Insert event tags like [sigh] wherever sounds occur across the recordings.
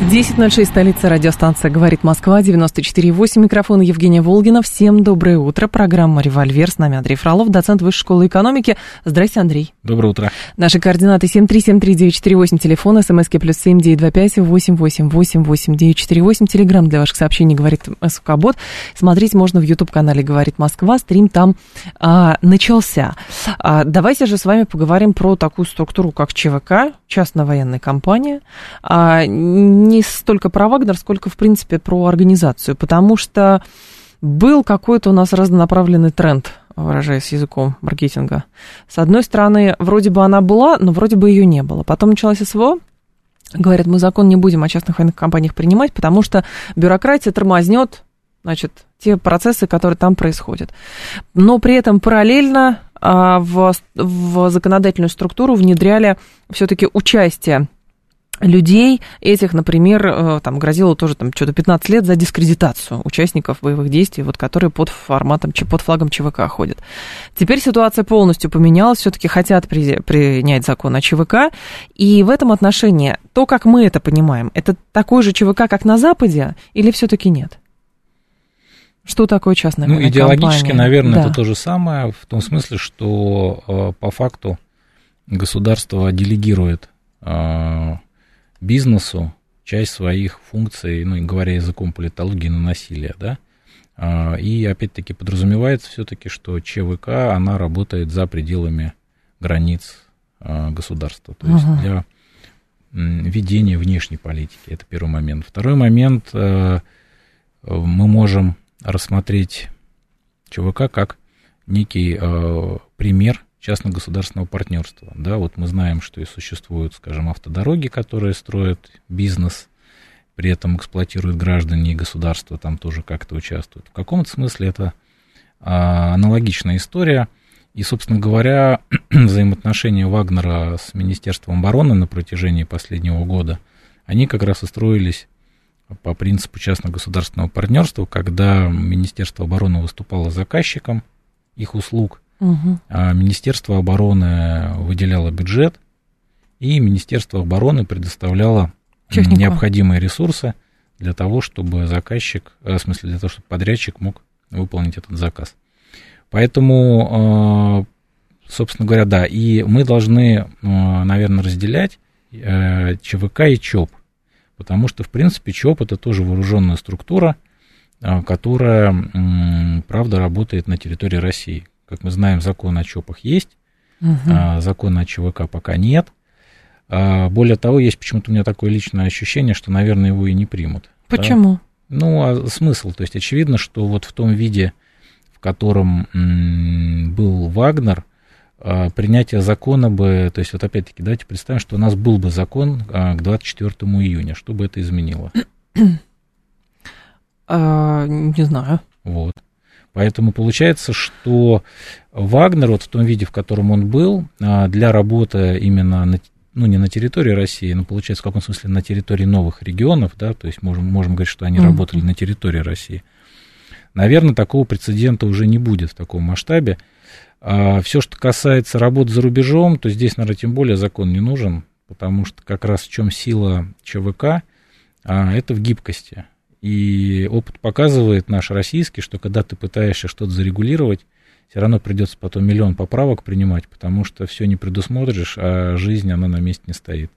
10.06, столица радиостанция «Говорит Москва», 94.8, микрофон Евгения Волгина. Всем доброе утро. Программа «Револьвер». С нами Андрей Фролов, доцент Высшей школы экономики. Здрасте, Андрей. Доброе утро. Наши координаты 7373948, телефон, смски плюс 7925 8888948, телеграмм для ваших сообщений «Говорит СКБот». Смотреть можно в YouTube-канале «Говорит Москва», стрим там а, начался. А, давайте же с вами поговорим про такую структуру, как ЧВК, частная военная компания. А, не столько про Вагнер, сколько, в принципе, про организацию, потому что был какой-то у нас разнонаправленный тренд, выражаясь языком маркетинга. С одной стороны, вроде бы она была, но вроде бы ее не было. Потом началась СВО, говорят, мы закон не будем о частных военных компаниях принимать, потому что бюрократия тормознет значит, те процессы, которые там происходят. Но при этом параллельно а, в, в законодательную структуру внедряли все-таки участие людей этих, например, э, там грозило тоже там что-то 15 лет за дискредитацию участников боевых действий, вот которые под форматом, под флагом ЧВК ходят. Теперь ситуация полностью поменялась, все-таки хотят при, принять закон о ЧВК, и в этом отношении то, как мы это понимаем, это такой же ЧВК, как на Западе, или все-таки нет? Что такое частная Ну, идеологически, компания? наверное, да. это то же самое, в том смысле, что э, по факту государство делегирует э, бизнесу часть своих функций, ну, говоря языком политологии, на насилие, да, а, и опять-таки подразумевается все-таки, что ЧВК, она работает за пределами границ а, государства, то есть uh-huh. для ведения внешней политики, это первый момент. Второй момент, э, мы можем рассмотреть ЧВК как некий э, пример частно-государственного партнерства. Да, вот мы знаем, что и существуют, скажем, автодороги, которые строят бизнес, при этом эксплуатируют граждане и государство там тоже как-то участвуют. В каком-то смысле это а, аналогичная история. И, собственно говоря, [clears throat] взаимоотношения Вагнера с Министерством обороны на протяжении последнего года, они как раз устроились по принципу частно-государственного партнерства, когда Министерство обороны выступало заказчиком их услуг – Угу. Министерство обороны выделяло бюджет, и Министерство обороны предоставляло Технику. необходимые ресурсы для того, чтобы заказчик, э, в смысле, для того, чтобы подрядчик мог выполнить этот заказ. Поэтому, э, собственно говоря, да, и мы должны, э, наверное, разделять ЧВК и ЧОП, потому что, в принципе, ЧОП это тоже вооруженная структура, которая, правда, работает на территории России. Как мы знаем, закон о ЧОПах есть, угу. а, закона о ЧВК пока нет. А, более того, есть почему-то у меня такое личное ощущение, что, наверное, его и не примут. Почему? Да? Ну, а смысл? То есть, очевидно, что вот в том виде, в котором м, был Вагнер, а, принятие закона бы, то есть, вот опять-таки, давайте представим, что у нас был бы закон а, к 24 июня, что бы это изменило? [clears throat] А, не знаю. Вот. Поэтому получается, что Вагнер, вот в том виде, в котором он был, а, для работы именно на, ну, не на территории России, но, получается, в каком смысле на территории новых регионов, да, то есть можем, можем говорить, что они mm-hmm. работали на территории России. Наверное, такого прецедента уже не будет в таком масштабе. А все, что касается работы за рубежом, то здесь, наверное, тем более закон не нужен, потому что как раз в чем сила ЧВК, а, это в гибкости. И опыт показывает наш российский, что когда ты пытаешься что-то зарегулировать, все равно придется потом миллион поправок принимать, потому что все не предусмотришь, а жизнь, она на месте не стоит.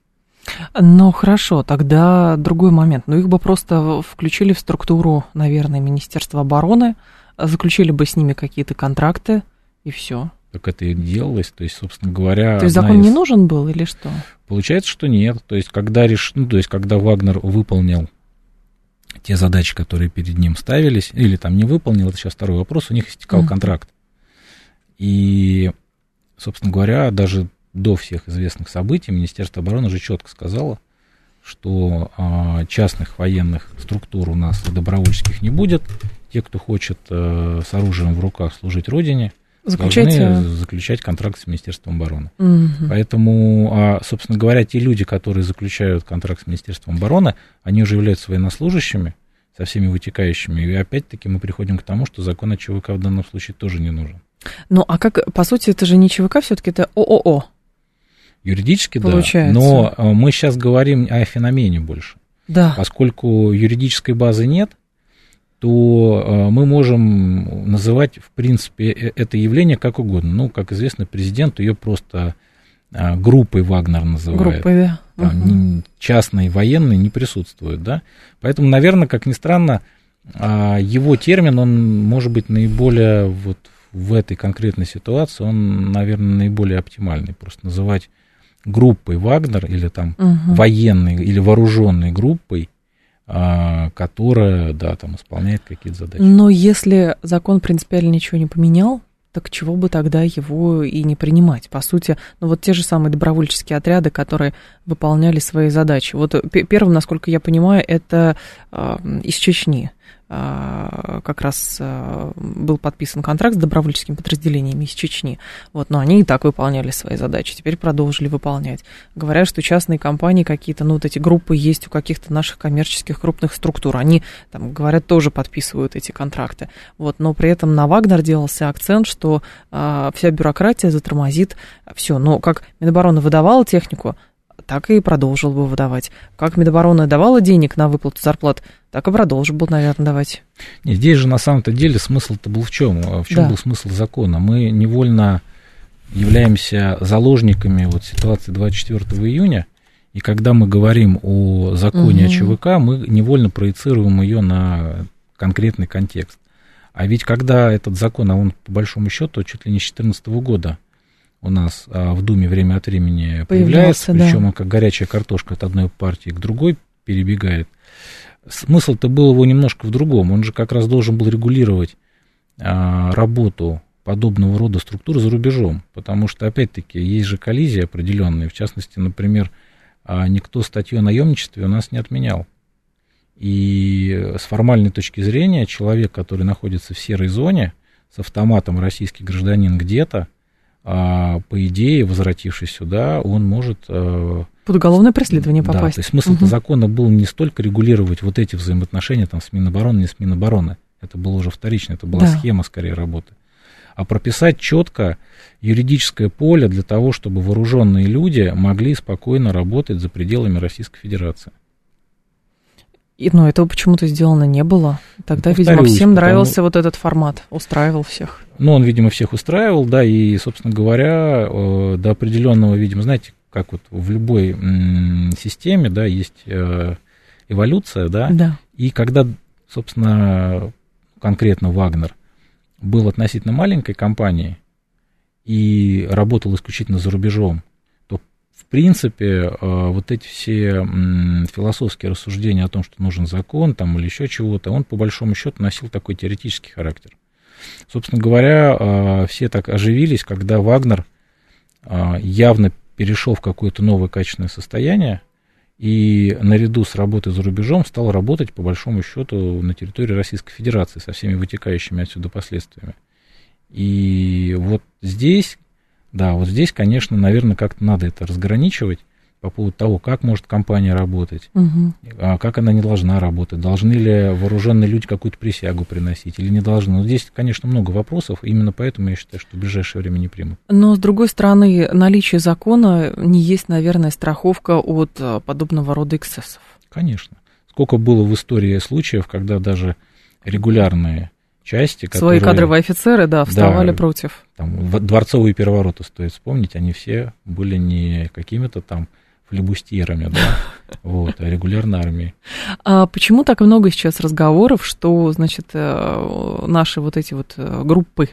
Ну, хорошо, тогда другой момент. Ну, их бы просто включили в структуру, наверное, Министерства обороны, заключили бы с ними какие-то контракты, и все. Так это и делалось, то есть, собственно говоря... То есть закон из... не нужен был или что? Получается, что нет. То есть, когда, реш... ну, то есть, когда Вагнер выполнил те задачи, которые перед ним ставились, или там не выполнил, это сейчас второй вопрос, у них истекал mm-hmm. контракт. И, собственно говоря, даже до всех известных событий Министерство обороны уже четко сказало, что а, частных военных структур у нас добровольческих не будет. Те, кто хочет а, с оружием в руках служить Родине, заключать... должны заключать контракт с Министерством обороны. Угу. Поэтому, а, собственно говоря, те люди, которые заключают контракт с Министерством обороны, они уже являются военнослужащими со всеми вытекающими. И опять-таки мы приходим к тому, что закон о ЧВК в данном случае тоже не нужен. Ну, а как, по сути, это же не ЧВК, все-таки это ООО. Юридически, Получается. да. Но э, мы сейчас говорим о феномене больше. Да. Поскольку юридической базы нет, то э, мы можем называть, в принципе, э, это явление как угодно. Ну, как известно, президент ее просто группой Вагнер называет. Группой, да. Там, угу. Частный, военный не присутствует, да. Поэтому, наверное, как ни странно, а, его термин, он может быть наиболее вот в этой конкретной ситуации, он, наверное, наиболее оптимальный. Просто называть группой Вагнер или там угу. военной или вооруженной группой, которая, да, там исполняет какие-то задачи. Но если закон принципиально ничего не поменял, так чего бы тогда его и не принимать? По сути, ну вот те же самые добровольческие отряды, которые выполняли свои задачи. Вот первым, насколько я понимаю, это э, из Чечни. А, как раз а, был подписан контракт с добровольческими подразделениями из Чечни. Вот, но они и так выполняли свои задачи, теперь продолжили выполнять. Говорят, что частные компании какие-то, ну вот эти группы есть у каких-то наших коммерческих крупных структур, они, там, говорят, тоже подписывают эти контракты. Вот, но при этом на Вагнер делался акцент, что а, вся бюрократия затормозит все. Но как Минобороны выдавала технику, так и продолжил бы выдавать. Как Минобороны давала денег на выплату зарплат, так и продолжил бы, наверное, давать. Нет, здесь же на самом-то деле смысл-то был в чем? В чем да. был смысл закона? Мы невольно являемся заложниками вот ситуации 24 июня, и когда мы говорим о законе угу. о ЧВК, мы невольно проецируем ее на конкретный контекст. А ведь когда этот закон, а он по большому счету чуть ли не с 2014 года у нас а, в Думе время от времени появляется, причем да. он как горячая картошка от одной партии к другой перебегает. Смысл-то был его немножко в другом. Он же как раз должен был регулировать а, работу подобного рода структур за рубежом, потому что, опять-таки, есть же коллизии определенные. В частности, например, а, никто статью о наемничестве у нас не отменял. И с формальной точки зрения человек, который находится в серой зоне, с автоматом российский гражданин где-то, а, по идее, возвратившись сюда, он может... Э, Под уголовное преследование попасть. Да, то есть смысл угу. закона был не столько регулировать вот эти взаимоотношения там, с Минобороны, не с Минобороны. Это было уже вторично, это была да. схема скорее работы. А прописать четко юридическое поле для того, чтобы вооруженные люди могли спокойно работать за пределами Российской Федерации. И, но этого почему-то сделано не было. Тогда, Повторюсь, видимо, всем нравился вот этот формат, устраивал всех. Ну, он, видимо, всех устраивал, да, и, собственно говоря, э, до определенного, видимо, знаете, как вот в любой системе, да, есть э, эволюция, да, да. и когда, собственно, конкретно Вагнер был относительно маленькой компанией и работал исключительно за рубежом, принципе, э, вот эти все философские рассуждения о том, что нужен закон там, или еще чего-то, он по большому счету носил такой теоретический характер. Собственно говоря, э, все так оживились, когда Вагнер э, явно перешел в какое-то новое качественное состояние, и наряду с работой за рубежом стал работать, по большому счету, на территории Российской Федерации со всеми вытекающими отсюда последствиями. И вот здесь да, вот здесь, конечно, наверное, как-то надо это разграничивать по поводу того, как может компания работать, угу. а как она не должна работать, должны ли вооруженные люди какую-то присягу приносить или не должны. Но здесь, конечно, много вопросов, именно поэтому я считаю, что в ближайшее время не примут. Но, с другой стороны, наличие закона не есть, наверное, страховка от а, подобного рода эксцессов. Конечно. Сколько было в истории случаев, когда даже регулярные части, которые... Свои кадровые офицеры, да, вставали да, против. Там, дворцовые перевороты, стоит вспомнить, они все были не какими-то там флебустьерами, да, [laughs] вот, а регулярной армией. А почему так много сейчас разговоров, что, значит, э, наши вот эти вот э, группы,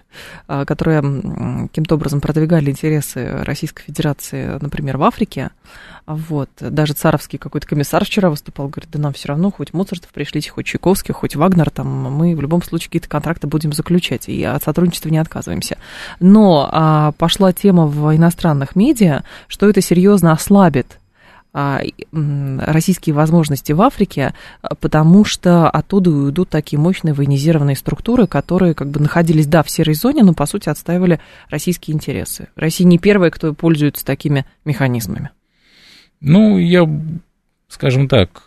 э, которые каким-то образом продвигали интересы Российской Федерации, например, в Африке, вот, даже царовский какой-то комиссар вчера выступал, говорит, да нам все равно, хоть Моцартов пришлите, хоть Чайковский, хоть Вагнер, там, мы в любом случае какие-то контракты будем заключать, и от сотрудничества не отказываемся. Но а, пошла тема в иностранных медиа, что это серьезно ослабит а, российские возможности в Африке, потому что оттуда уйдут такие мощные военизированные структуры, которые как бы находились, да, в серой зоне, но, по сути, отстаивали российские интересы. Россия не первая, кто пользуется такими механизмами. Ну, я, скажем так,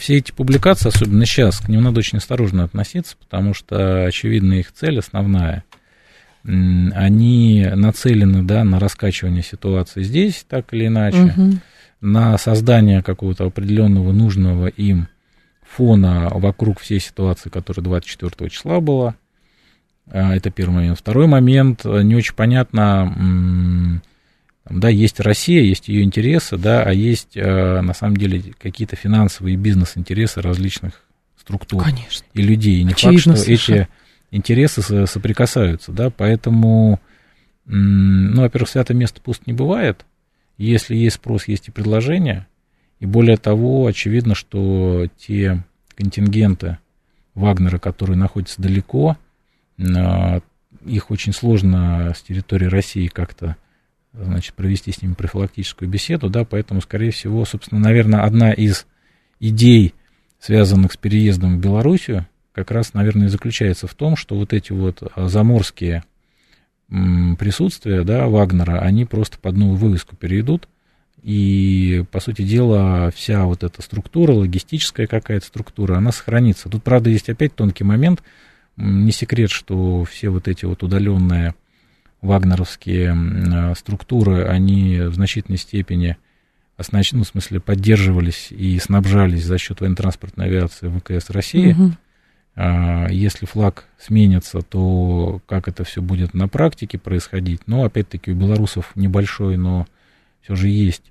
все эти публикации, особенно сейчас, к ним надо очень осторожно относиться, потому что, очевидно, их цель основная – они нацелены да, на раскачивание ситуации здесь, так или иначе, угу. на создание какого-то определенного нужного им фона вокруг всей ситуации, которая 24 числа была. А, это первый момент. Второй момент, не очень понятно, да, есть Россия, есть ее интересы, да, а есть а, на самом деле какие-то финансовые бизнес-интересы различных структур Конечно. и людей. И не Очевидно, факт, что совершенно. эти интересы соприкасаются, да, поэтому, ну, во-первых, святое место пуст не бывает, если есть спрос, есть и предложение, и более того, очевидно, что те контингенты Вагнера, которые находятся далеко, а, их очень сложно с территории России как-то значит, провести с ними профилактическую беседу, да, поэтому, скорее всего, собственно, наверное, одна из идей, связанных с переездом в Белоруссию, как раз, наверное, и заключается в том, что вот эти вот а, заморские присутствия, да, Вагнера, они просто под новую вывеску перейдут, и, по сути дела, вся вот эта структура, логистическая какая-то структура, она сохранится. Тут, правда, есть опять тонкий момент, не секрет, что все вот эти вот удаленные вагнеровские а, структуры, они в значительной степени, ну, в смысле, поддерживались и снабжались за счет военно-транспортной авиации ВКС России. Угу. Если флаг сменится, то как это все будет на практике происходить? Ну, опять-таки, у белорусов небольшой, но все же есть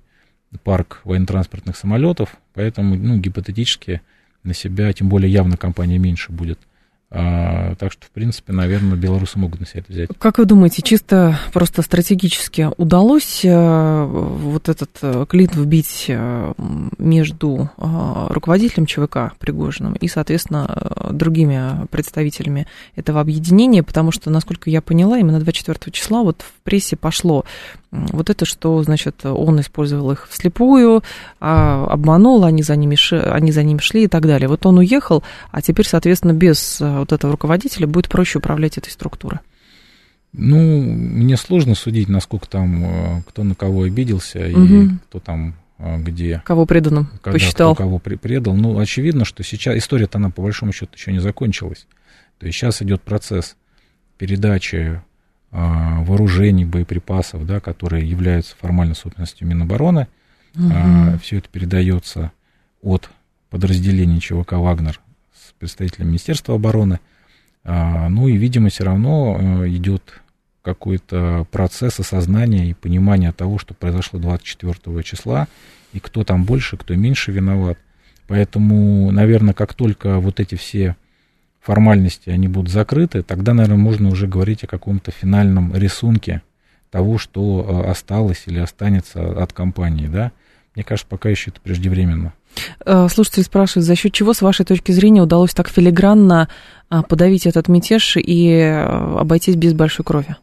парк военно-транспортных самолетов, поэтому, ну, гипотетически на себя, тем более явно компания меньше будет – так что, в принципе, наверное, белорусы могут на себя это взять. Как вы думаете, чисто просто стратегически удалось э, вот этот э, клин вбить э, между руководителем ЧВК Пригожиным и, соответственно, другими представителями этого объединения, потому что, насколько я поняла, именно 24 числа вот в прессе пошло вот это, что, значит, он использовал их вслепую, а, обманул, они за, ними, они за ними шли и так далее. Вот он уехал, а теперь, соответственно, без а, вот этого руководителя будет проще управлять этой структурой. Ну, мне сложно судить, насколько там, а, кто на кого обиделся угу. и кто там где... Кого преданным когда, посчитал. Кто кого предал. Ну, очевидно, что сейчас история-то она, по большому счету, еще не закончилась. То есть сейчас идет процесс передачи а, вооружений, боеприпасов, да, которые являются формальной собственностью Минобороны. Угу. А, все это передается от подразделений ЧВК «Вагнер» представителем Министерства обороны. А, ну и, видимо, все равно а, идет какой-то процесс осознания и понимания того, что произошло 24 числа, и кто там больше, кто меньше виноват. Поэтому, наверное, как только вот эти все формальности, они будут закрыты, тогда, наверное, можно уже говорить о каком-то финальном рисунке того, что э, осталось или останется от компании, да. Мне кажется, пока еще это преждевременно. Э, слушатель спрашивает, за счет чего, с вашей точки зрения, удалось так филигранно а, подавить этот мятеж и э, обойтись без большой крови?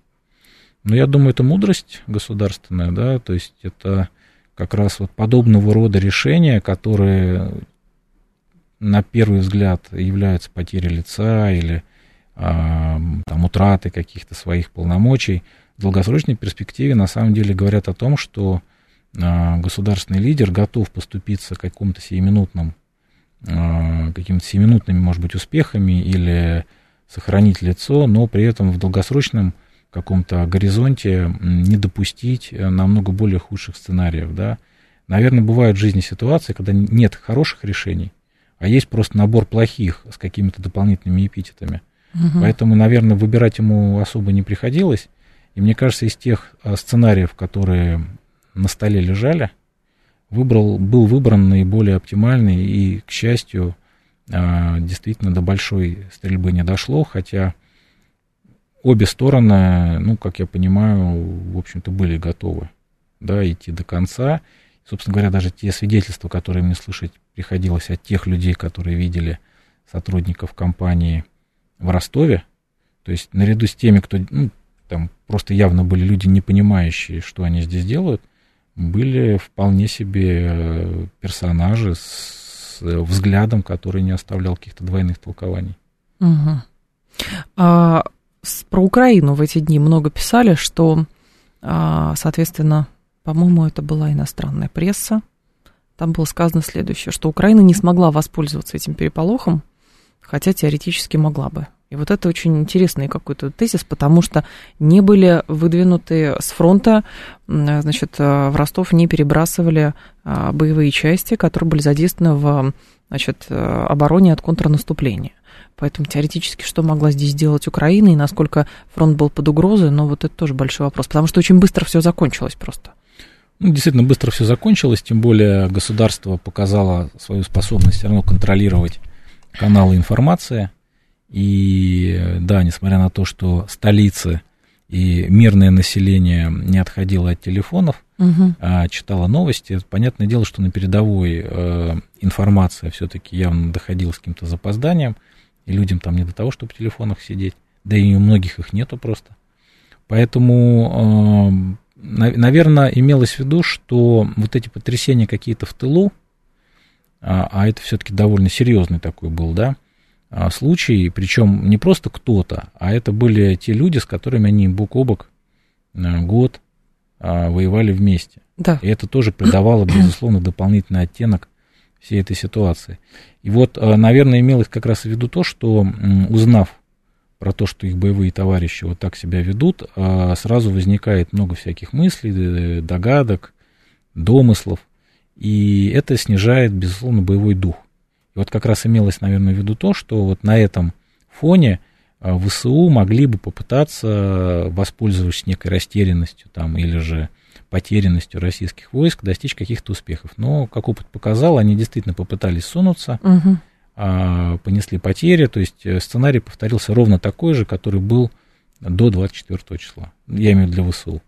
Ну, я думаю, это мудрость государственная, да, то есть это как раз вот подобного рода решения, которые на первый взгляд являются потерей лица или а, там, утраты каких-то своих полномочий, в долгосрочной перспективе на самом деле говорят о том, что государственный лидер готов поступиться каким-то сиюминутным, а, какими-то сиюминутными, может быть, успехами или сохранить лицо, но при этом в долгосрочном каком-то горизонте не допустить э, намного более худших сценариев, да. Наверное, бывают в жизни ситуации, когда нет хороших решений, а есть просто набор плохих с какими-то дополнительными эпитетами. Угу. Поэтому, наверное, выбирать ему особо не приходилось. И мне кажется, из тех а, сценариев, которые на столе лежали, выбрал, был выбран наиболее оптимальный, и, к счастью, а, действительно до большой стрельбы не дошло, хотя обе стороны, ну, как я понимаю, в общем-то, были готовы да, идти до конца. Собственно говоря, даже те свидетельства, которые мне слышать приходилось от тех людей, которые видели сотрудников компании в Ростове, то есть наряду с теми, кто, ну, там просто явно были люди, не понимающие, что они здесь делают, были вполне себе э, персонажи с взглядом, который не оставлял каких-то двойных толкований. Угу. А, с, про Украину в эти дни много писали, что, а, соответственно, по-моему, это была иностранная пресса. Там было сказано следующее, что Украина не смогла воспользоваться этим переполохом, хотя теоретически могла бы. И вот это очень интересный какой-то тезис, потому что не были выдвинуты с фронта, значит, э, в Ростов не перебрасывали а, боевые части, которые были задействованы в значит, э, обороне от контрнаступления. Поэтому теоретически, что могла здесь сделать Украина и насколько фронт был под угрозой, но вот это тоже большой вопрос, потому что очень быстро все закончилось просто. Ну, действительно, быстро все закончилось, тем более государство показало свою способность все равно контролировать каналы информации – и да, несмотря на то, что столицы и мирное население не отходило от телефонов, угу. а читало новости, понятное дело, что на передовой э, информация все-таки явно доходила с каким-то запозданием, и людям там не до того, чтобы в телефонах сидеть, да и у многих их нету просто. Поэтому, э, наверное, имелось в виду, что вот эти потрясения какие-то в тылу, а, а это все-таки довольно серьезный такой был, да, случай, причем не просто кто-то, а это были те люди, с которыми они бок о бок а, год а, воевали вместе. Да. И это тоже придавало, безусловно, дополнительный оттенок всей этой ситуации. И вот, наверное, имелось как раз в виду то, что узнав про то, что их боевые товарищи вот так себя ведут, сразу возникает много всяких мыслей, догадок, домыслов, и это снижает, безусловно, боевой дух. И вот как раз имелось, наверное, в виду то, что вот на этом фоне а, ВСУ могли бы попытаться, воспользовавшись некой растерянностью там, или же потерянностью российских войск, достичь каких-то успехов. Но, как опыт показал, они действительно попытались сунуться, угу. понесли потери, то есть э, сценарий повторился ровно такой же, который был до 24 числа. Я имею в виду для ВСУ.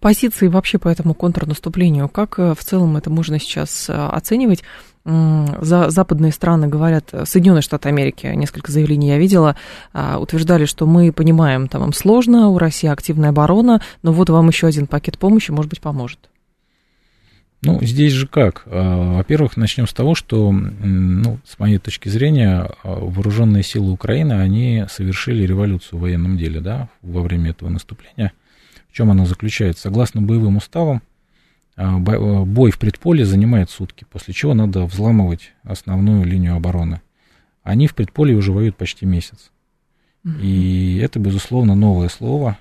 Позиции вообще по этому контрнаступлению, как э, в целом это можно сейчас э, оценивать? За западные страны говорят, Соединенные Штаты Америки, несколько заявлений я видела, а, утверждали, что мы понимаем, там им сложно, у России активная оборона, но вот вам еще один пакет помощи, может быть, поможет. Ну, здесь же как? А, во-первых, начнем с того, что, ну, с моей точки зрения, а, вооруженные силы Украины, они совершили революцию в военном деле, да, во время этого наступления. В чем она заключается? Согласно боевым уставам, бой в предполе занимает сутки, после чего надо взламывать основную линию обороны. Они в предполе уже воюют почти месяц. И это, безусловно, новое слово.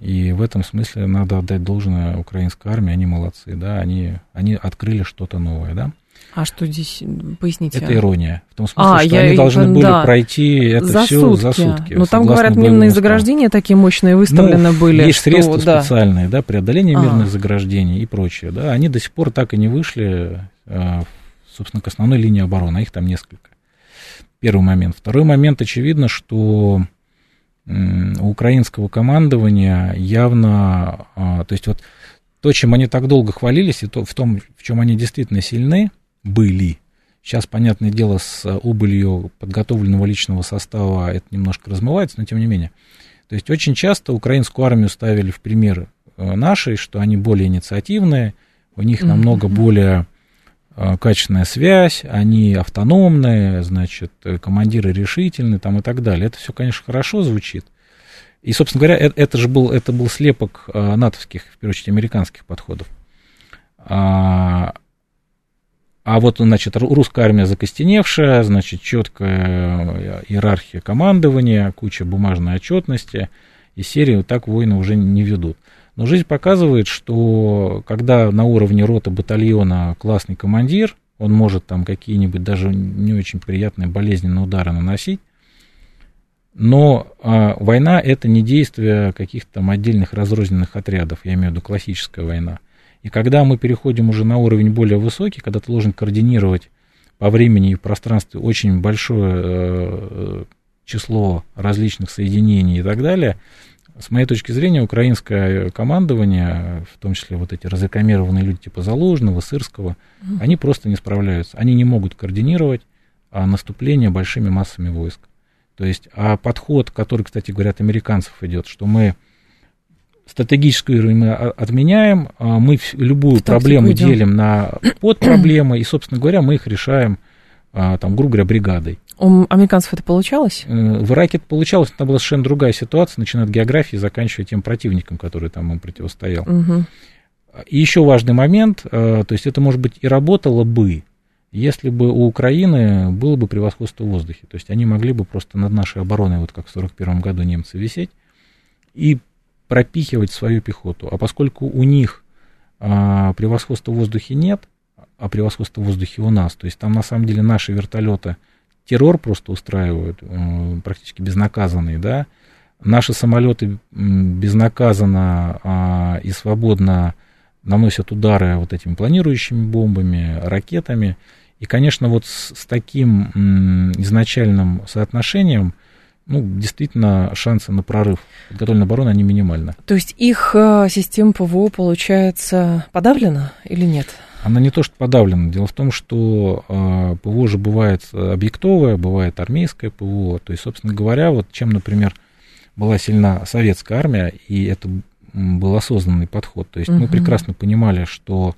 И в этом смысле надо отдать должное украинской армии, они молодцы, да, они, они открыли что-то новое, да. А что здесь, поясните? Это ирония. В том смысле, а, что я, они должны были да. пройти это за все сутки. за сутки. Ну, там, говорят, мирные заграждения такие мощные выставлены ну, были. Есть что, средства да. специальные, да, преодоление а. мирных заграждений и прочее, да. Они до сих пор так и не вышли, а, собственно, к основной линии обороны, а их там несколько. Первый момент. Второй момент, очевидно, что у украинского командования явно, а, то есть вот то, чем они так долго хвалились, и то, в том, в чем они действительно сильны, были. Сейчас, понятное дело, с убылью подготовленного личного состава это немножко размывается, но тем не менее. То есть очень часто украинскую армию ставили в пример э, нашей, что они более инициативные, у них mm-hmm. намного более э, качественная связь, они автономные, значит, э, командиры решительные там и так далее. Это все, конечно, хорошо звучит. И, собственно говоря, это, это же был, это был слепок натовских, в первую очередь, американских подходов. А, а вот, значит, русская армия закостеневшая, значит, четкая иерархия командования, куча бумажной отчетности, и серии так войны уже не ведут. Но жизнь показывает, что когда на уровне рота батальона классный командир, он может там какие-нибудь даже не очень приятные болезненные удары наносить, но а, война это не действие каких-то там отдельных разрозненных отрядов, я имею в виду классическая война. И когда мы переходим уже на уровень более высокий, когда ты должен координировать по времени и пространстве очень большое э, число различных соединений и так далее, с моей точки зрения, украинское командование, в том числе вот эти разрекламированные люди типа Залужного, Сырского, mm-hmm. они просто не справляются. Они не могут координировать а, наступление большими массами войск. То есть, а подход, который, кстати говоря, от американцев идет, что мы стратегическую мы отменяем, а мы любую проблему идем. делим на [clears throat] подпроблемы, и, собственно говоря, мы их решаем, а, там, грубо говоря, бригадой. У американцев это получалось? Э, в Ираке это получалось, это была совершенно другая ситуация, начиная от географии, заканчивая тем противником, который там им противостоял. Угу. И еще важный момент, э, то есть это, может быть, и работало бы, если бы у Украины было бы превосходство в воздухе. То есть они могли бы просто над нашей обороной, вот как в 1941 году немцы висеть, и пропихивать свою пехоту. А поскольку у них а, превосходства в воздухе нет, а превосходство в воздухе у нас, то есть там на самом деле наши вертолеты террор просто устраивают, э, практически безнаказанный, да, наши самолеты безнаказанно а, и свободно наносят удары вот этими планирующими бомбами, ракетами. И, конечно, вот с, с таким м, изначальным соотношением, ну, действительно, шансы на прорыв подготовленной обороны, они минимальны. То есть их э, система ПВО, получается, подавлена или нет? Она не то, что подавлена. Дело в том, что э, ПВО же бывает объектовое, бывает армейское ПВО. То есть, собственно говоря, вот чем, например, была сильна советская армия, и это был осознанный подход. То есть угу. мы прекрасно понимали, что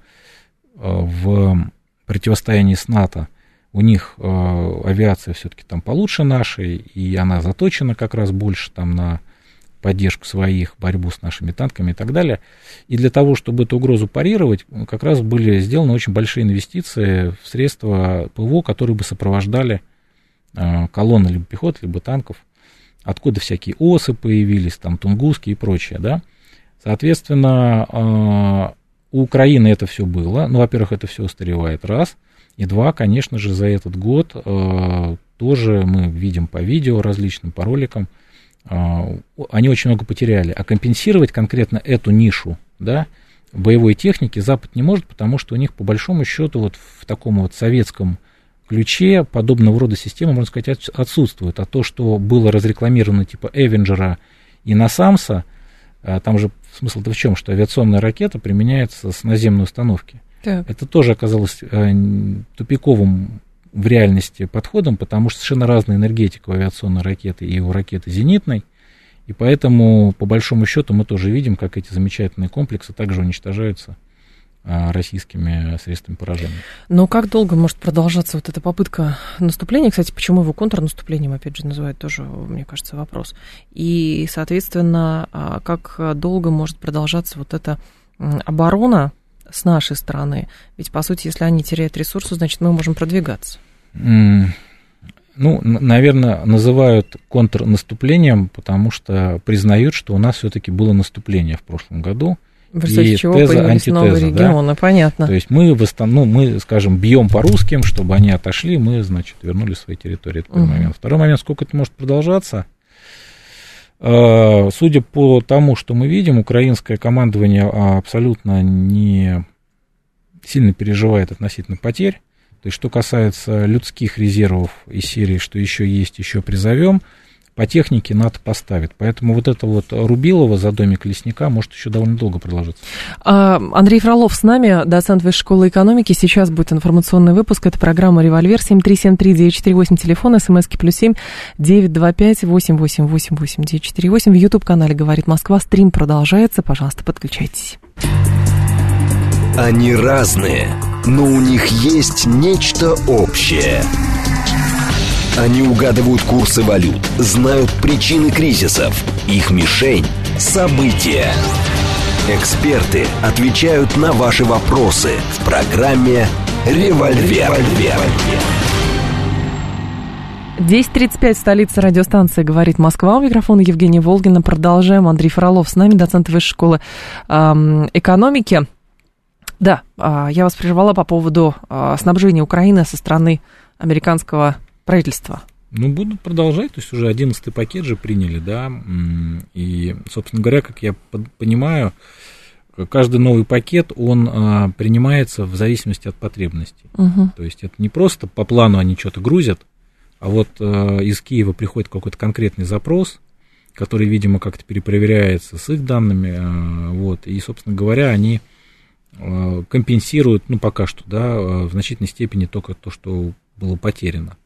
э, в противостоянии с НАТО у них э, авиация все-таки там получше нашей, и она заточена как раз больше там на поддержку своих, борьбу с нашими танками и так далее. И для того, чтобы эту угрозу парировать, как раз были сделаны очень большие инвестиции в средства ПВО, которые бы сопровождали э, колонны либо пехоты, либо танков, откуда всякие осы появились, там тунгуски и прочее, да. Соответственно, э, у Украины это все было. Ну, во-первых, это все устаревает, раз. И два, конечно же, за этот год э, тоже мы видим по видео различным, по роликам, э, они очень много потеряли. А компенсировать конкретно эту нишу, да, боевой техники Запад не может, потому что у них, по большому счету, вот в таком вот советском ключе подобного рода системы, можно сказать, отсутствует. А то, что было разрекламировано типа Эвенджера и Насамса, там же смысл-то в чем, что авиационная ракета применяется с наземной установки. Так. Это тоже оказалось э, тупиковым в реальности подходом, потому что совершенно разная энергетика у авиационной ракеты и у ракеты зенитной. И поэтому, по большому счету, мы тоже видим, как эти замечательные комплексы также уничтожаются а, российскими средствами поражения. Но как долго может продолжаться вот эта попытка наступления? Кстати, почему его контрнаступлением, опять же, называют, тоже, мне кажется, вопрос. И, соответственно, а, как долго может продолжаться вот эта оборона с нашей стороны? Ведь, по сути, если они теряют ресурсы, значит, мы можем продвигаться. Mm. Ну, наверное, называют контрнаступлением, потому что признают, что у нас все-таки было наступление в прошлом году. В результате чего теза, антитеза, новые регионы, да? понятно. То есть мы, в основном, ну, мы, скажем, бьем по русским, чтобы они отошли, мы, значит, вернули свои территории. Это первый угу. момент. Второй момент, сколько это может продолжаться? А, судя по тому, что мы видим, украинское командование абсолютно не сильно переживает относительно потерь. То есть, что касается людских резервов из серии, что еще есть, еще призовем, по технике НАТО поставит. Поэтому вот это вот Рубилова за домик лесника может еще довольно долго продолжаться. А, Андрей Фролов с нами, доцент Высшей школы экономики. Сейчас будет информационный выпуск. Это программа «Револьвер» 7373948, телефон, смски плюс 7 925 888 948. В YouTube-канале «Говорит Москва». Стрим продолжается. Пожалуйста, подключайтесь. Они разные, но у них есть нечто общее. Они угадывают курсы валют, знают причины кризисов. Их мишень – события. Эксперты отвечают на ваши вопросы в программе «Револьвер». 10.35, столица радиостанции «Говорит Москва». У микрофона Евгения Волгина. Продолжаем. Андрей Фролов с нами, доцент Высшей школы эм, экономики. Да, а, я вас прервала по поводу а, снабжения Украины со стороны американского правительства. Ну, будут продолжать, то есть уже одиннадцатый пакет же приняли, да, и, собственно говоря, как я понимаю, каждый новый пакет, он а, принимается в зависимости от потребностей. Угу. То есть это не просто по плану они что-то грузят, а вот а, из Киева приходит какой-то конкретный запрос, который, видимо, как-то перепроверяется с их данными, а, вот, и, собственно говоря, они Э, компенсируют, ну, пока что, да, э, в значительной степени только то, что было потеряно.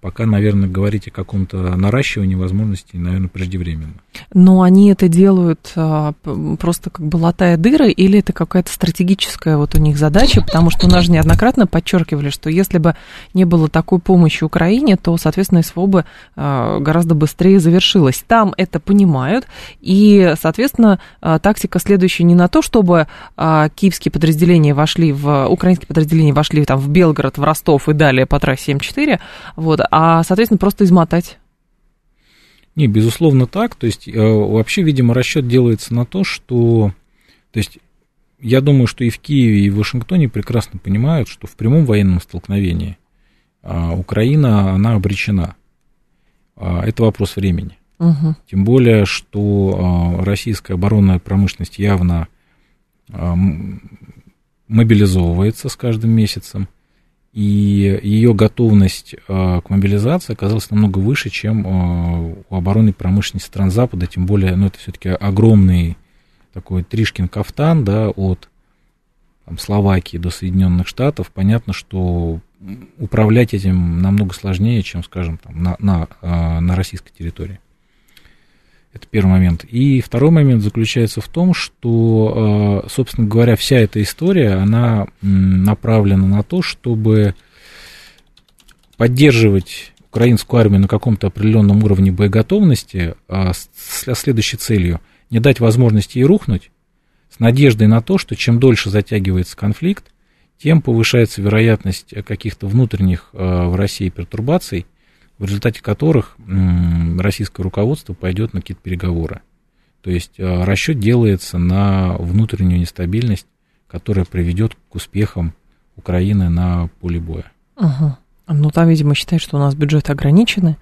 Пока, наверное, говорить о каком-то наращивании возможностей, наверное, преждевременно. Но они это делают а, просто как бы латая дыры, или это какая-то стратегическая вот у них задача, потому что у нас же неоднократно подчеркивали, что если бы не было такой помощи Украине, то, соответственно, СВО бы а, гораздо быстрее завершилось. Там это понимают, и, соответственно, а, тактика следующая не на то, чтобы киевские подразделения вошли в, украинские подразделения вошли там в Белгород, в Ростов и далее по трассе М4, вот, а, соответственно, просто измотать не, безусловно так. То есть э, вообще, видимо, расчет делается на то, что... То есть я думаю, что и в Киеве, и в Вашингтоне прекрасно понимают, что в прямом военном столкновении а, Украина, она обречена. А, это вопрос времени. Угу. Тем более, что а, российская оборонная промышленность явно мобилизовывается с каждым месяцем и ее готовность э, к мобилизации оказалась намного выше, чем э, у оборонной промышленности стран Запада, тем более, ну, это все-таки огромный такой Тришкин кафтан, да, от там, Словакии до Соединенных Штатов, понятно, что управлять этим намного сложнее, чем, скажем, там, на, на, э, на российской территории. Это первый момент. И второй момент заключается в том, что, э, собственно говоря, вся эта история, она направлена на то, чтобы поддерживать украинскую армию на каком-то определенном уровне боеготовности а с следующей целью не дать возможности ей рухнуть, с надеждой на то, что чем дольше затягивается конфликт, тем повышается вероятность каких-то внутренних э, в России пертурбаций, в результате которых российское руководство пойдет на какие-то переговоры. То есть э, расчет делается на внутреннюю нестабильность, которая приведет к успехам Украины на поле боя. Угу. Ну, там, видимо, считают, что у нас бюджеты ограничены,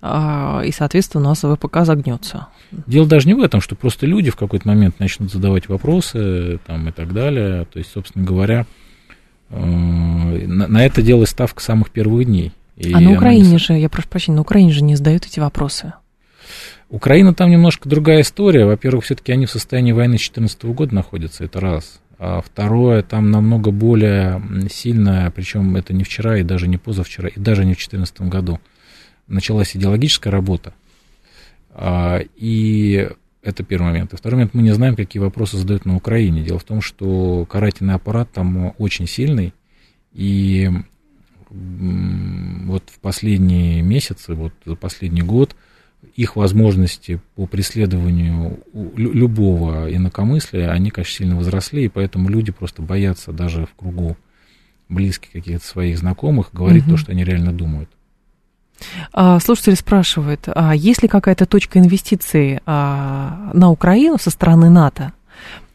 а, и, соответственно, у нас ВПК загнется. Дело даже не в этом, что просто люди в какой-то момент начнут задавать вопросы там, и так далее. То есть, собственно говоря, э, на это делалась ставка самых первых дней. И а на Украине не... же, я прошу прощения, на Украине же не задают эти вопросы. Украина там немножко другая история. Во-первых, все-таки они в состоянии войны с 2014 года находятся, это раз. А второе, там намного более сильная, причем это не вчера и даже не позавчера, и даже не в 2014 году, началась идеологическая работа. А, и это первый момент. И второй момент, мы не знаем, какие вопросы задают на Украине. Дело в том, что карательный аппарат там очень сильный, и вот в последние месяцы, вот за последний год, их возможности по преследованию любого инакомыслия, они, конечно, сильно возросли, и поэтому люди просто боятся даже в кругу близких каких-то своих знакомых говорить угу. то, что они реально думают. А, слушатель спрашивает, а есть ли какая-то точка инвестиции а, на Украину со стороны НАТО,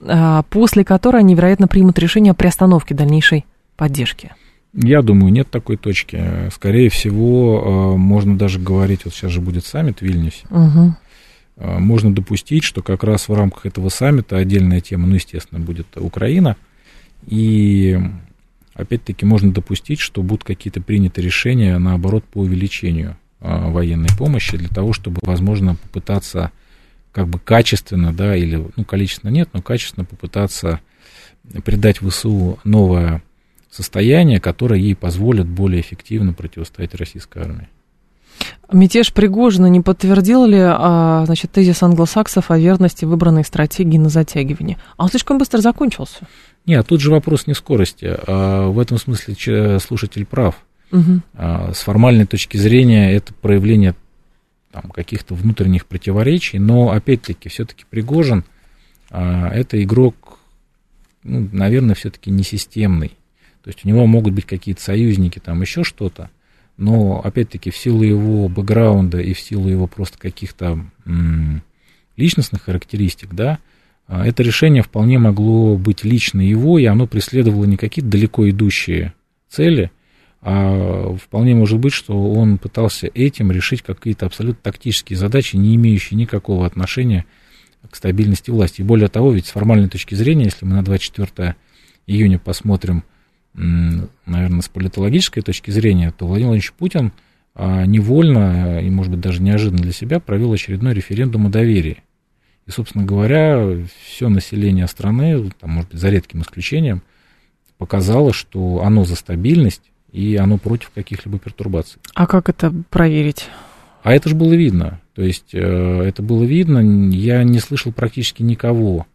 а, после которой они, вероятно, примут решение о приостановке дальнейшей поддержки? Я думаю, нет такой точки. Скорее всего, э, можно даже говорить, вот сейчас же будет саммит в Вильнюсе, угу. можно допустить, что как раз в рамках этого саммита отдельная тема, ну, естественно, будет Украина, и опять-таки можно допустить, что будут какие-то приняты решения, наоборот, по увеличению э, военной помощи для того, чтобы, возможно, попытаться как бы качественно, да, или, ну, количественно нет, но качественно попытаться придать ВСУ новое состояние, которое ей позволит более эффективно противостоять российской армии. Мятеж Пригожина не подтвердил ли а, значит, тезис англосаксов о верности выбранной стратегии на затягивание? А он слишком быстро закончился. Нет, тут же вопрос не скорости. А в этом смысле слушатель прав. Угу. А, с формальной точки зрения это проявление там, каких-то внутренних противоречий, но опять-таки все-таки Пригожин а, это игрок, ну, наверное, все-таки не системный. То есть у него могут быть какие-то союзники, там еще что-то, но опять-таки в силу его бэкграунда и в силу его просто каких-то личностных характеристик, да, а, это решение вполне могло быть лично его, и оно преследовало не какие-то далеко идущие цели, а вполне может быть, что он пытался этим решить какие-то абсолютно тактические задачи, не имеющие никакого отношения к стабильности власти. И более того, ведь с формальной точки зрения, если мы на 24 июня посмотрим наверное, с политологической точки зрения, то Владимир Владимирович Путин а, невольно и, может быть, даже неожиданно для себя провел очередной референдум о доверии. И, собственно говоря, все население страны, там, может быть, за редким исключением, показало, что оно за стабильность и оно против каких-либо пертурбаций. А как это проверить? А это же было видно. То есть э, это было видно, я не слышал практически никого.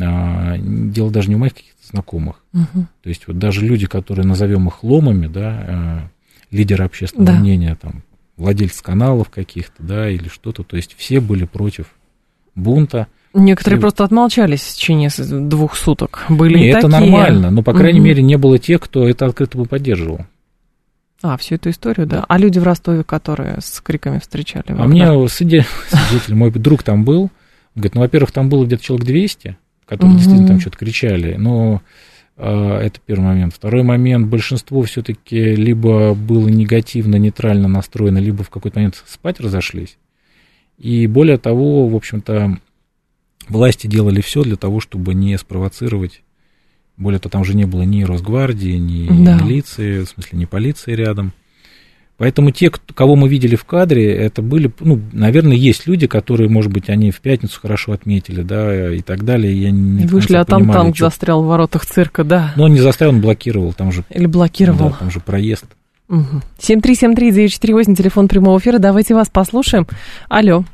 А, дело даже не у моих каких-то знакомых. Угу. То есть вот даже люди, которые назовем их ломами, да, э, лидеры общественного да. мнения, там, владельцы каналов каких-то, да, или что-то, то есть все были против бунта. Некоторые и... просто отмолчались в течение двух суток. Были Нет, это такие. нормально, но, по крайней угу. мере, не было тех, кто это открыто бы поддерживал. А, всю эту историю, да. А люди в Ростове, которые с криками встречали? А мне [laughs] свидетель, мой друг там был, говорит, ну, во-первых, там было где-то человек 200, которые угу. действительно там что-то кричали, но э, это первый момент. Второй момент, большинство все-таки либо было негативно, нейтрально настроено, либо в какой-то момент спать разошлись. И более того, в общем-то, власти делали все для того, чтобы не спровоцировать более того, там же не было ни Росгвардии, ни да. милиции, в смысле, ни полиции рядом. Поэтому те, кого мы видели в кадре, это были, ну, наверное, есть люди, которые, может быть, они в пятницу хорошо отметили, да, и так далее. Я не Вышли, а там понимали, танк что... застрял в воротах цирка, да. Но он не застрял, он блокировал, там же... Или блокировал. Да, там же проезд. Угу. 7373948, телефон прямого эфира, давайте вас послушаем. Алло.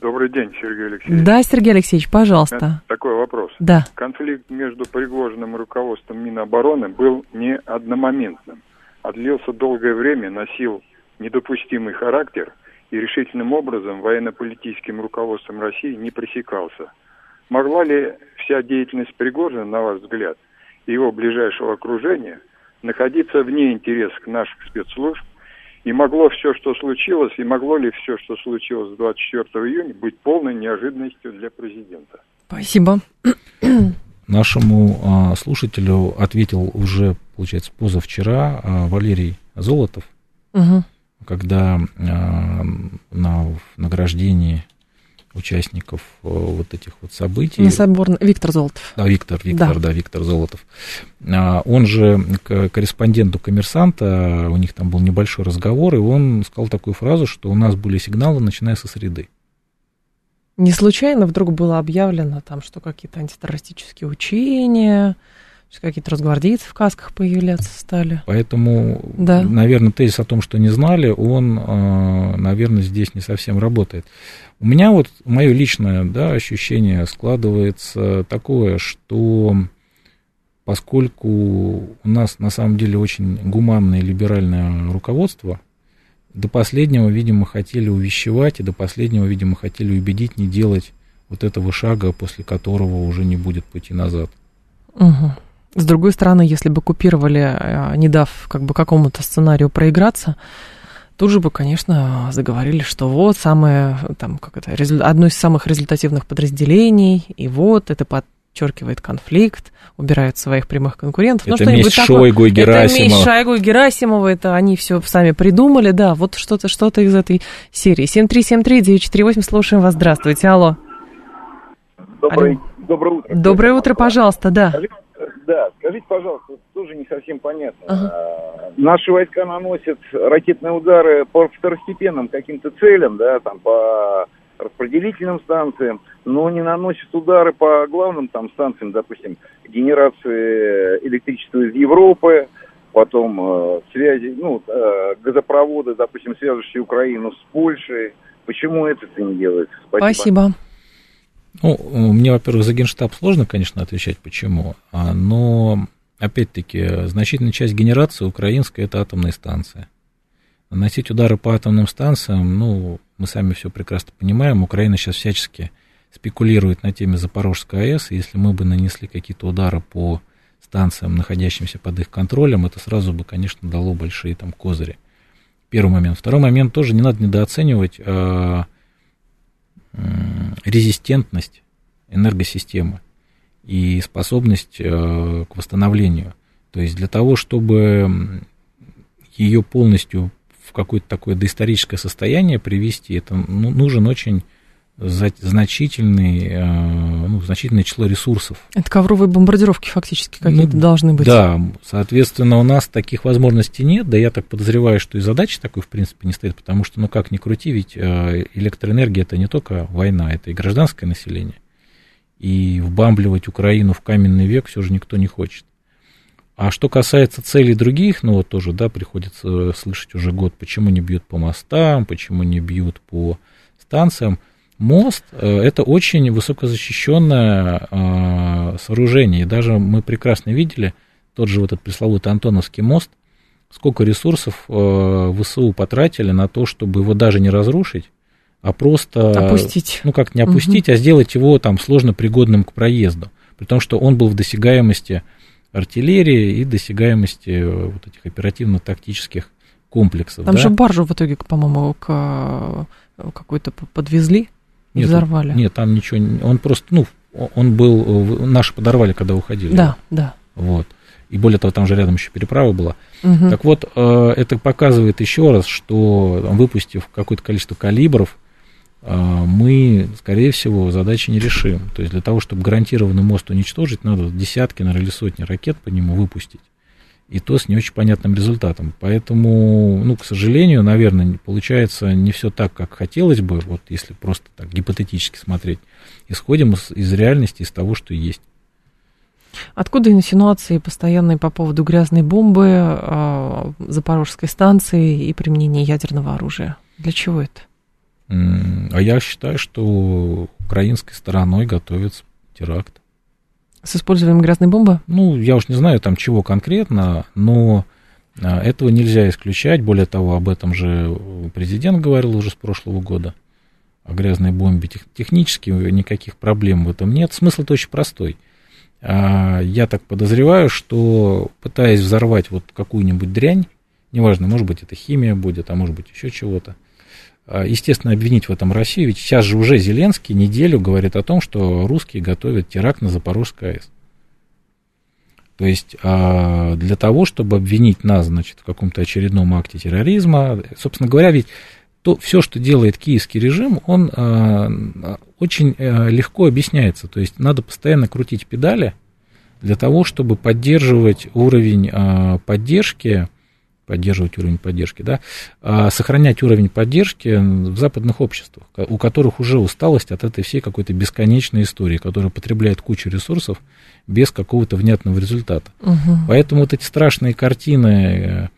Добрый день, Сергей Алексеевич. Да, Сергей Алексеевич, пожалуйста. Такой вопрос. Да. Конфликт между Пригожиным и руководством Минобороны был не одномоментным, а длился долгое время, носил недопустимый характер и решительным образом военно-политическим руководством России не пресекался. Могла ли вся деятельность Пригожина, на ваш взгляд, и его ближайшего окружения находиться вне интересов наших спецслужб и могло все, что случилось, и могло ли все, что случилось 24 июня, быть полной неожиданностью для президента? Спасибо. Нашему а, слушателю ответил уже, получается, позавчера а, Валерий Золотов, угу. когда а, на награждении участников э, вот этих вот событий. На собор Виктор Золотов. Да, Виктор, Виктор, да, да Виктор Золотов. А, он же к корреспонденту коммерсанта, у них там был небольшой разговор, и он сказал такую фразу, что у нас были сигналы, начиная со среды. Не случайно вдруг было объявлено там, что какие-то антитеррористические учения, какие-то разгвардейцы в касках появляться стали. Поэтому, да. наверное, тезис о том, что не знали, он, а, наверное, здесь не совсем работает. У меня вот мое личное да, ощущение складывается такое, что поскольку у нас на самом деле очень гуманное и либеральное руководство, до последнего, видимо, хотели увещевать, и до последнего, видимо, хотели убедить не делать вот этого шага, после которого уже не будет пути назад. Угу. С другой стороны, если бы купировали, э, не дав как бы какому-то сценарию проиграться, тут же бы, конечно, заговорили, что вот самое, там, как это, одно из самых результативных подразделений, и вот это подчеркивает конфликт, убирают своих прямых конкурентов. Ну, это ну, месть Шойгу и Герасимова. Это месть Шойгу и Герасимова, это они все сами придумали, да, вот что-то что из этой серии. 7373-948, слушаем вас, здравствуйте, алло. Добрый, доброе утро. Доброе утро, пожалуйста, да. Да, скажите, пожалуйста, тоже не совсем понятно. Ага. А, наши войска наносят ракетные удары по второстепенным каким-то целям, да, там по распределительным станциям, но не наносят удары по главным там станциям, допустим, генерации электричества из Европы, потом э, связи, ну, э, газопроводы, допустим, связывающие Украину с Польшей. Почему это не делается? Спасибо. Спасибо. Ну, мне, во-первых, за генштаб сложно, конечно, отвечать, почему, а, но, опять-таки, значительная часть генерации украинской – это атомные станции. Наносить удары по атомным станциям, ну, мы сами все прекрасно понимаем, Украина сейчас всячески спекулирует на теме Запорожской АЭС, и если мы бы нанесли какие-то удары по станциям, находящимся под их контролем, это сразу бы, конечно, дало большие там козыри. Первый момент. Второй момент тоже не надо недооценивать а, резистентность энергосистемы и способность э, к восстановлению. То есть для того, чтобы ее полностью в какое-то такое доисторическое состояние привести, это ну, нужен очень значительный, э, ну, значительное число ресурсов. Это ковровые бомбардировки фактически какие-то ну, должны быть. Да, соответственно, у нас таких возможностей нет, да я так подозреваю, что и задачи такой, в принципе, не стоит, потому что, ну, как ни крути, ведь э, электроэнергия это не только война, это и гражданское население. И вбамбливать Украину в каменный век все же никто не хочет. А что касается целей других, ну вот тоже, да, приходится слышать уже год, почему не бьют по мостам, почему не бьют по станциям. Мост – это очень высокозащищенное сооружение. И даже мы прекрасно видели тот же вот этот пресловутый Антоновский мост, сколько ресурсов ВСУ потратили на то, чтобы его даже не разрушить, а просто... Опустить. Ну, как не опустить, угу. а сделать его там сложно пригодным к проезду. При том, что он был в досягаемости артиллерии и досягаемости э, вот этих оперативно-тактических комплексов. Там да? же баржу в итоге, по-моему, к э, какой-то подвезли нет, взорвали. Нет, там ничего, он просто, ну, он был, наши подорвали, когда уходили. Да, да. Вот. И более того, там же рядом еще переправа была. Угу. Так вот, э, это показывает еще раз, что выпустив какое-то количество калибров, мы, скорее всего, задачи не решим. То есть для того, чтобы гарантированно мост уничтожить, надо десятки, наверное, или сотни ракет по нему выпустить. И то с не очень понятным результатом. Поэтому, ну, к сожалению, наверное, получается не все так, как хотелось бы, вот если просто так гипотетически смотреть. Исходим из, из реальности, из того, что есть. Откуда инсинуации постоянные по поводу грязной бомбы, э, Запорожской станции и применения ядерного оружия? Для чего это? А я считаю, что украинской стороной готовится теракт. С использованием грязной бомбы? Ну, я уж не знаю там чего конкретно, но а, этого нельзя исключать. Более того, об этом же президент говорил уже с прошлого года, о грязной бомбе. Технически никаких проблем в этом нет. Смысл-то очень простой. А, я так подозреваю, что пытаясь взорвать вот какую-нибудь дрянь, неважно, может быть, это химия будет, а может быть, еще чего-то, естественно, обвинить в этом Россию, ведь сейчас же уже Зеленский неделю говорит о том, что русские готовят теракт на Запорожской АЭС. То есть а, для того, чтобы обвинить нас, значит, в каком-то очередном акте терроризма, собственно говоря, ведь то, все, что делает киевский режим, он а, очень легко объясняется. То есть надо постоянно крутить педали для того, чтобы поддерживать уровень поддержки поддерживать уровень поддержки, да, а сохранять уровень поддержки в западных обществах, у которых уже усталость от этой всей какой-то бесконечной истории, которая потребляет кучу ресурсов без какого-то внятного результата. Угу. Поэтому вот эти страшные картины,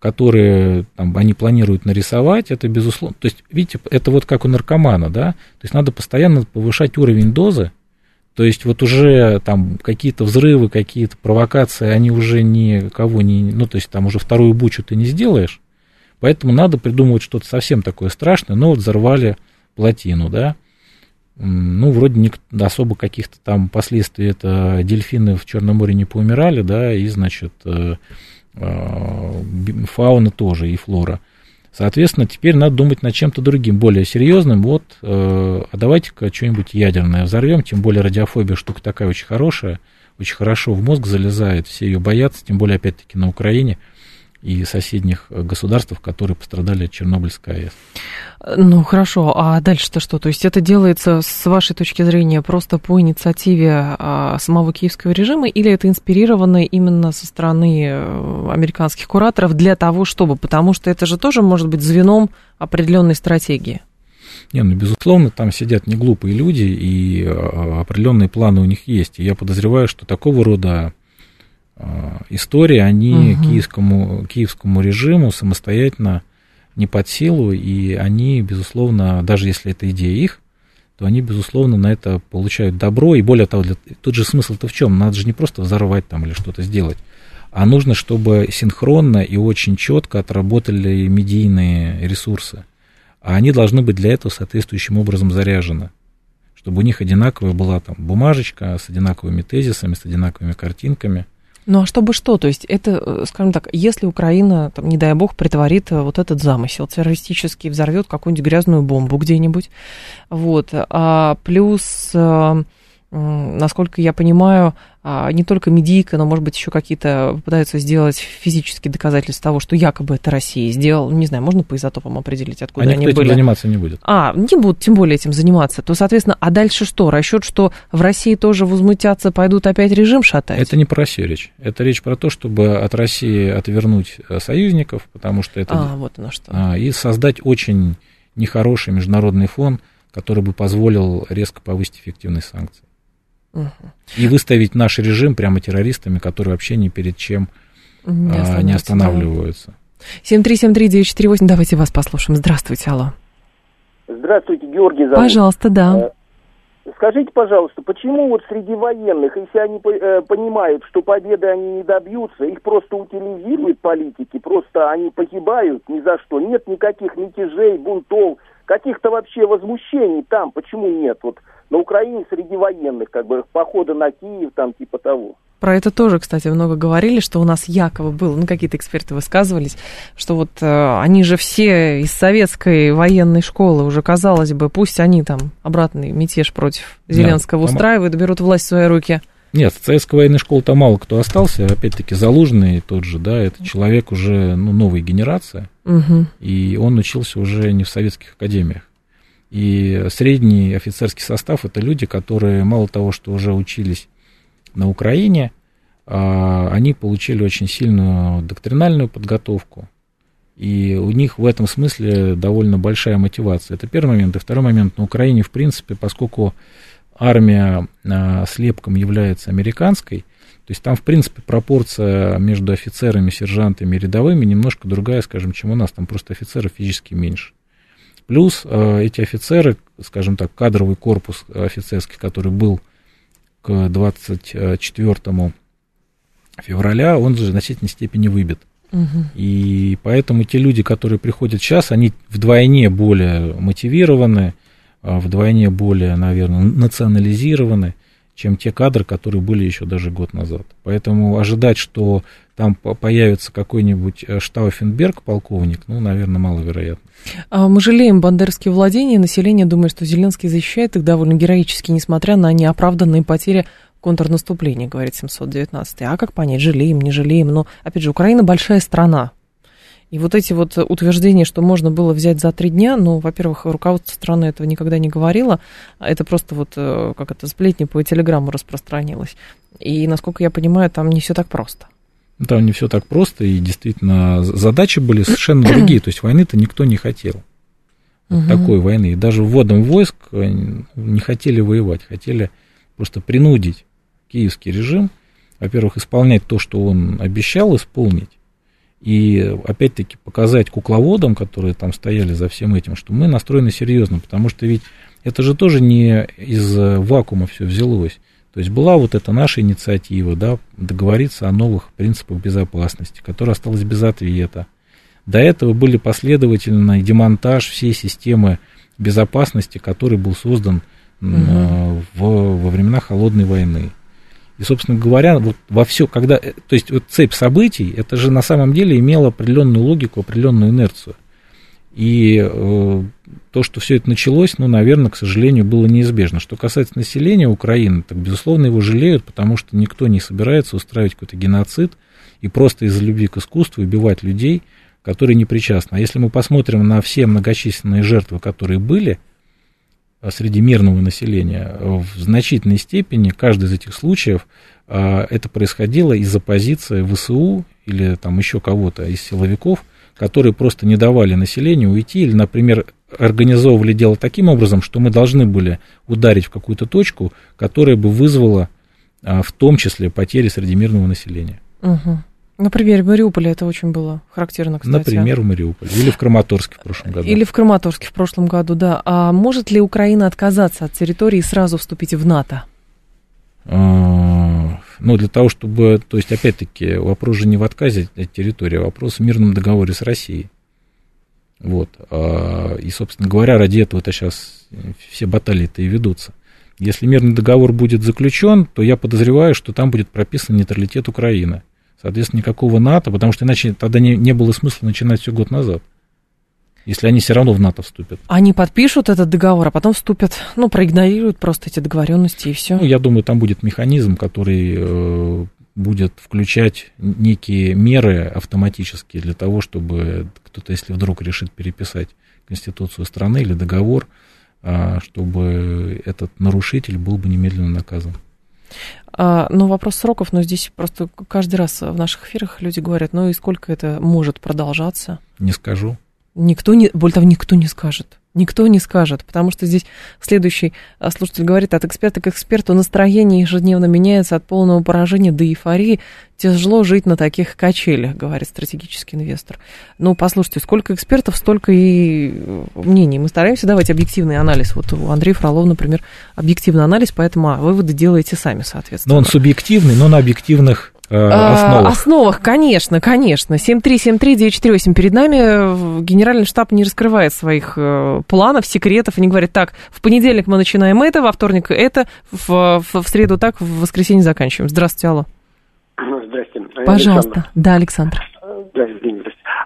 которые там, они планируют нарисовать, это безусловно, то есть, видите, это вот как у наркомана, да, то есть надо постоянно повышать уровень дозы, то есть вот уже там какие-то взрывы, какие-то провокации, они уже никого не... Ну, то есть там уже вторую бучу ты не сделаешь. Поэтому надо придумывать что-то совсем такое страшное. Ну, вот взорвали плотину, да. Ну, вроде не, особо каких-то там последствий это дельфины в Черном море не поумирали, да, и, значит, э, э, фауна тоже, и флора. Соответственно, теперь надо думать над чем-то другим, более серьезным. Вот, э, а давайте-ка что-нибудь ядерное взорвем, тем более радиофобия штука такая очень хорошая, очень хорошо в мозг залезает, все ее боятся, тем более, опять-таки, на Украине – и соседних э, государств, которые пострадали от Чернобыльской АЭС. Ну, хорошо, а дальше-то что? То есть это делается, с вашей точки зрения, просто по инициативе а, самого киевского режима, или это инспирировано именно со стороны э, американских кураторов для того, чтобы? Потому что это же тоже может быть звеном определенной стратегии. Не, ну, безусловно, там сидят не глупые люди, и а, определенные планы у них есть. И я подозреваю, что такого рода Э, истории, они угу. киевскому, киевскому режиму самостоятельно не под силу, и они, безусловно, даже если это идея их, то они, безусловно, на это получают добро, и более того, для, тут же смысл-то в чем? Надо же не просто взорвать там или что-то сделать, а нужно, чтобы синхронно и очень четко отработали медийные ресурсы. А они должны быть для этого соответствующим образом заряжены, чтобы у них одинаковая была там бумажечка с одинаковыми тезисами, с одинаковыми картинками – ну а чтобы что? То есть это, э, скажем так, если Украина, там, не дай бог, притворит э, вот этот замысел террористический, взорвет какую-нибудь грязную бомбу где-нибудь, вот, а плюс э, насколько я понимаю, а, не только медийка, но, может быть, еще какие-то пытаются сделать физические доказательства того, что якобы это Россия сделала. Не знаю, можно по изотопам определить, откуда а они были? этим заниматься не будет. А, не будут тем более этим заниматься. То, соответственно, а дальше что? Расчет, что в России тоже возмутятся, пойдут опять режим шатать? Это не про Россию речь. Это речь про то, чтобы от России отвернуть э, союзников, потому что это... А, вот оно что. А, и создать очень нехороший международный фон, который бы позволил резко повысить эффективность санкций. Угу. И выставить наш режим прямо террористами, которые вообще ни перед чем не, а, не останавливаются. 7373948, давайте вас послушаем. Здравствуйте, алло. Здравствуйте, Георгий зовут. Пожалуйста, да. Э, скажите, пожалуйста, почему вот среди военных, если они э, понимают, что победы они не добьются, их просто утилизируют политики, просто они погибают ни за что, нет никаких мятежей, бунтов, каких-то вообще возмущений там, почему нет? Вот на Украине среди военных, как бы, походы на Киев, там, типа того. Про это тоже, кстати, много говорили, что у нас якобы было, ну, какие-то эксперты высказывались, что вот э, они же все из советской военной школы, уже казалось бы, пусть они там обратный мятеж против Зеленского да, устраивают, берут власть в свои руки. Нет, в советской военной школе-то мало кто остался, опять-таки Залужный тот же, да, это человек уже, ну, новой генерации, угу. и он учился уже не в советских академиях. И средний офицерский состав это люди, которые мало того, что уже учились на Украине, а, они получили очень сильную доктринальную подготовку. И у них в этом смысле довольно большая мотивация. Это первый момент. И второй момент. На Украине, в принципе, поскольку армия а, слепком является американской, то есть там, в принципе, пропорция между офицерами, сержантами и рядовыми немножко другая, скажем, чем у нас. Там просто офицеров физически меньше. Плюс э, эти офицеры, скажем так, кадровый корпус офицерский, который был к 24 февраля, он же в значительной степени выбит. Угу. И поэтому те люди, которые приходят сейчас, они вдвойне более мотивированы, э, вдвойне более, наверное, национализированы, чем те кадры, которые были еще даже год назад. Поэтому ожидать, что там появится какой-нибудь э, Штауфенберг, полковник, ну, наверное, маловероятно. А мы жалеем бандеровские владения, население думает, что Зеленский защищает их довольно героически, несмотря на неоправданные потери контрнаступления, говорит 719. А как понять, жалеем, не жалеем? Но, опять же, Украина большая страна, и вот эти вот утверждения, что можно было взять за три дня, ну, во-первых, руководство страны этого никогда не говорило, это просто вот, э, как это, сплетни по телеграмму распространилось. И, насколько я понимаю, там не все так просто. Там не все так просто, и действительно задачи были совершенно другие, то есть войны-то никто не хотел. Вот такой войны. И даже вводом войск э, не хотели воевать, хотели просто принудить киевский режим, во-первых, исполнять то, что он обещал исполнить, и опять-таки показать кукловодам, которые там стояли за всем этим, что мы настроены серьезно, потому что ведь это же тоже не из вакуума все взялось. То есть была вот эта наша инициатива, да, договориться о новых принципах безопасности, которая осталась без ответа. До этого были последовательный демонтаж всей системы безопасности, который был создан угу. в, во времена холодной войны. И, собственно говоря, вот во все, когда, э, то есть вот цепь событий, это же на самом деле имело определенную логику, определенную инерцию. И э, то, что все это началось, ну, наверное, к сожалению, было неизбежно. Что касается населения Украины, так, безусловно, его жалеют, потому что никто не собирается устраивать какой-то геноцид и просто из-за любви к искусству убивать людей, которые не причастны. А если мы посмотрим на все многочисленные жертвы, которые были, среди мирного населения, в значительной степени каждый из этих случаев а, это происходило из-за позиции ВСУ или там еще кого-то из силовиков, которые просто не давали населению уйти или, например, организовывали дело таким образом, что мы должны были ударить в какую-то точку, которая бы вызвала а, в том числе потери среди мирного населения. Угу. Например, в Мариуполе это очень было характерно, кстати. Например, в Мариуполе. Или в Краматорске в прошлом году. Или в Краматорске в прошлом году, да. А может ли Украина отказаться от территории и сразу вступить в НАТО? А, ну, для того, чтобы... То есть, опять-таки, вопрос же не в отказе от территории, а вопрос в мирном договоре с Россией. Вот. А, и, собственно говоря, ради этого это сейчас все баталии-то и ведутся. Если мирный договор будет заключен, то я подозреваю, что там будет прописан нейтралитет Украины. Соответственно, никакого НАТО, потому что иначе тогда не, не было смысла начинать все год назад. Если они все равно в НАТО вступят. Они подпишут этот договор, а потом вступят, ну, проигнорируют просто эти договоренности и все. Ну, я думаю, там будет механизм, который э, будет включать некие меры автоматические для того, чтобы кто-то, если вдруг решит переписать Конституцию страны или договор, э, чтобы этот нарушитель был бы немедленно наказан. А, ну, вопрос сроков, но здесь просто каждый раз в наших эфирах люди говорят, ну и сколько это может продолжаться? Не скажу. Никто не, более того, никто не скажет. Никто не скажет, потому что здесь следующий а, слушатель говорит, от эксперта к эксперту настроение ежедневно меняется от полного поражения до эйфории. Тяжело жить на таких качелях, говорит стратегический инвестор. Ну, послушайте, сколько экспертов, столько и э, мнений. Мы стараемся давать объективный анализ. Вот у Андрея Фролова, например, объективный анализ, поэтому а, выводы делаете сами, соответственно. Но он субъективный, но на объективных основах. Основах, конечно, конечно. 7373948 перед нами. Генеральный штаб не раскрывает своих э, планов, секретов. Они говорят, так, в понедельник мы начинаем это, во вторник это, в, в, в среду так, в воскресенье заканчиваем. Здравствуйте, алло. Здрасте. Пожалуйста. Александр. Да, Александр.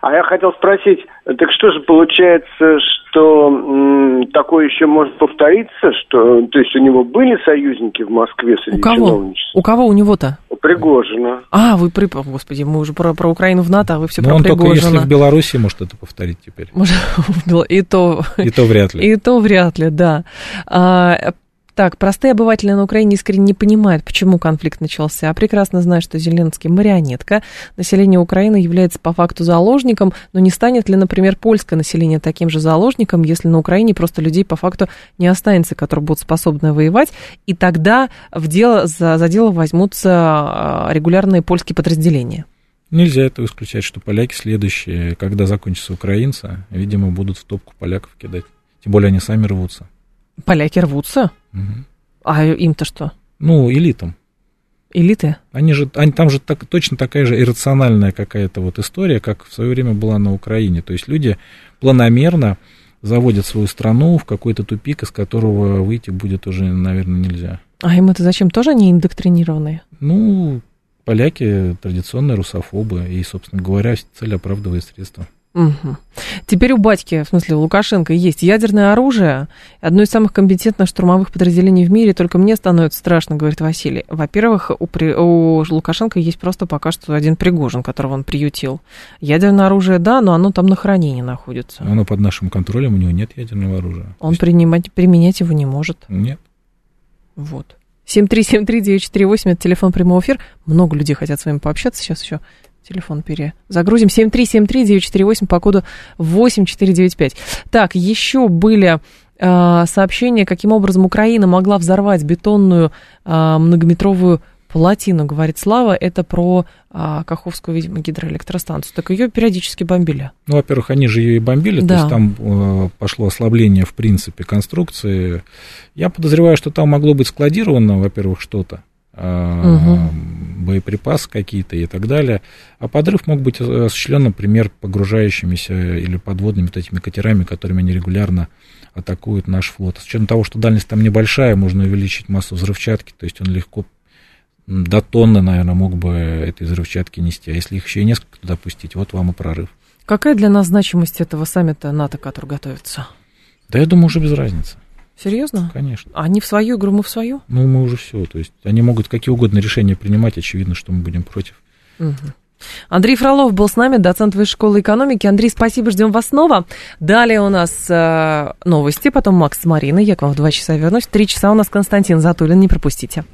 А я хотел спросить, так что же получается, что м, такое еще может повториться, что, то есть у него были союзники в Москве среди у кого? У кого у него-то? У Пригожина. А, вы при... Господи, мы уже про, про Украину в НАТО, а вы все Но про он Пригожина. только если в Беларуси может это повторить теперь. [laughs] И то... И то вряд ли. [laughs] И то вряд ли, да. А, так, простые обыватели на Украине искренне не понимают, почему конфликт начался, а прекрасно знают, что Зеленский марионетка. Население Украины является по факту заложником, но не станет ли, например, польское население таким же заложником, если на Украине просто людей по факту не останется, которые будут способны воевать, и тогда в дело, за, за дело возьмутся а, регулярные польские подразделения? Нельзя это исключать, что поляки следующие, когда закончатся украинцы, видимо, будут в топку поляков кидать. Тем более они сами рвутся. Поляки рвутся? Угу. А им-то что? Ну, элитам. Элиты? Они же, они, там же так, точно такая же иррациональная какая-то вот история, как в свое время была на Украине. То есть люди планомерно заводят свою страну в какой-то тупик, из которого выйти будет уже, наверное, нельзя. А им это зачем? Тоже они индоктринированные? Ну, поляки традиционные русофобы, и, собственно говоря, цель оправдывает средства. Угу. Теперь у батьки, в смысле у Лукашенко, есть ядерное оружие, одно из самых компетентных штурмовых подразделений в мире, только мне становится страшно, говорит Василий. Во-первых, у, при... у Лукашенко есть просто пока что один Пригожин, которого он приютил. Ядерное оружие, да, но оно там на хранении находится. Оно под нашим контролем, у него нет ядерного оружия. Он есть... принимать, применять его не может. Нет. Вот. 7373948, это телефон прямого эфира. Много людей хотят с вами пообщаться сейчас еще телефон перезагрузим. 7373948 по коду 8495. Так, еще были э, сообщения, каким образом Украина могла взорвать бетонную э, многометровую плотину, говорит Слава, это про а, Каховскую, видимо, гидроэлектростанцию. Так ее периодически бомбили. Ну, во-первых, они же ее и бомбили, да. то есть там э, пошло ослабление, в принципе, конструкции. Я подозреваю, что там могло быть складировано, во-первых, что-то угу. боеприпасы какие-то и так далее. А подрыв мог быть осуществлен, например, погружающимися или подводными вот этими катерами, которыми они регулярно атакуют наш флот. С учетом того, что дальность там небольшая, можно увеличить массу взрывчатки, то есть он легко до тонны, наверное, мог бы этой взрывчатки нести. А если их еще и несколько туда пустить, вот вам и прорыв. Какая для нас значимость этого саммита НАТО, который готовится? Да я думаю, уже без разницы. Серьезно? Конечно. А они в свою игру, мы в свою? Ну, мы уже все. То есть они могут какие угодно решения принимать, очевидно, что мы будем против. Угу. Андрей Фролов был с нами, доцент Высшей школы экономики. Андрей, спасибо, ждем вас снова. Далее у нас э, новости, потом Макс с Мариной. Я к вам в два часа вернусь. В три часа у нас Константин Затулин, не пропустите.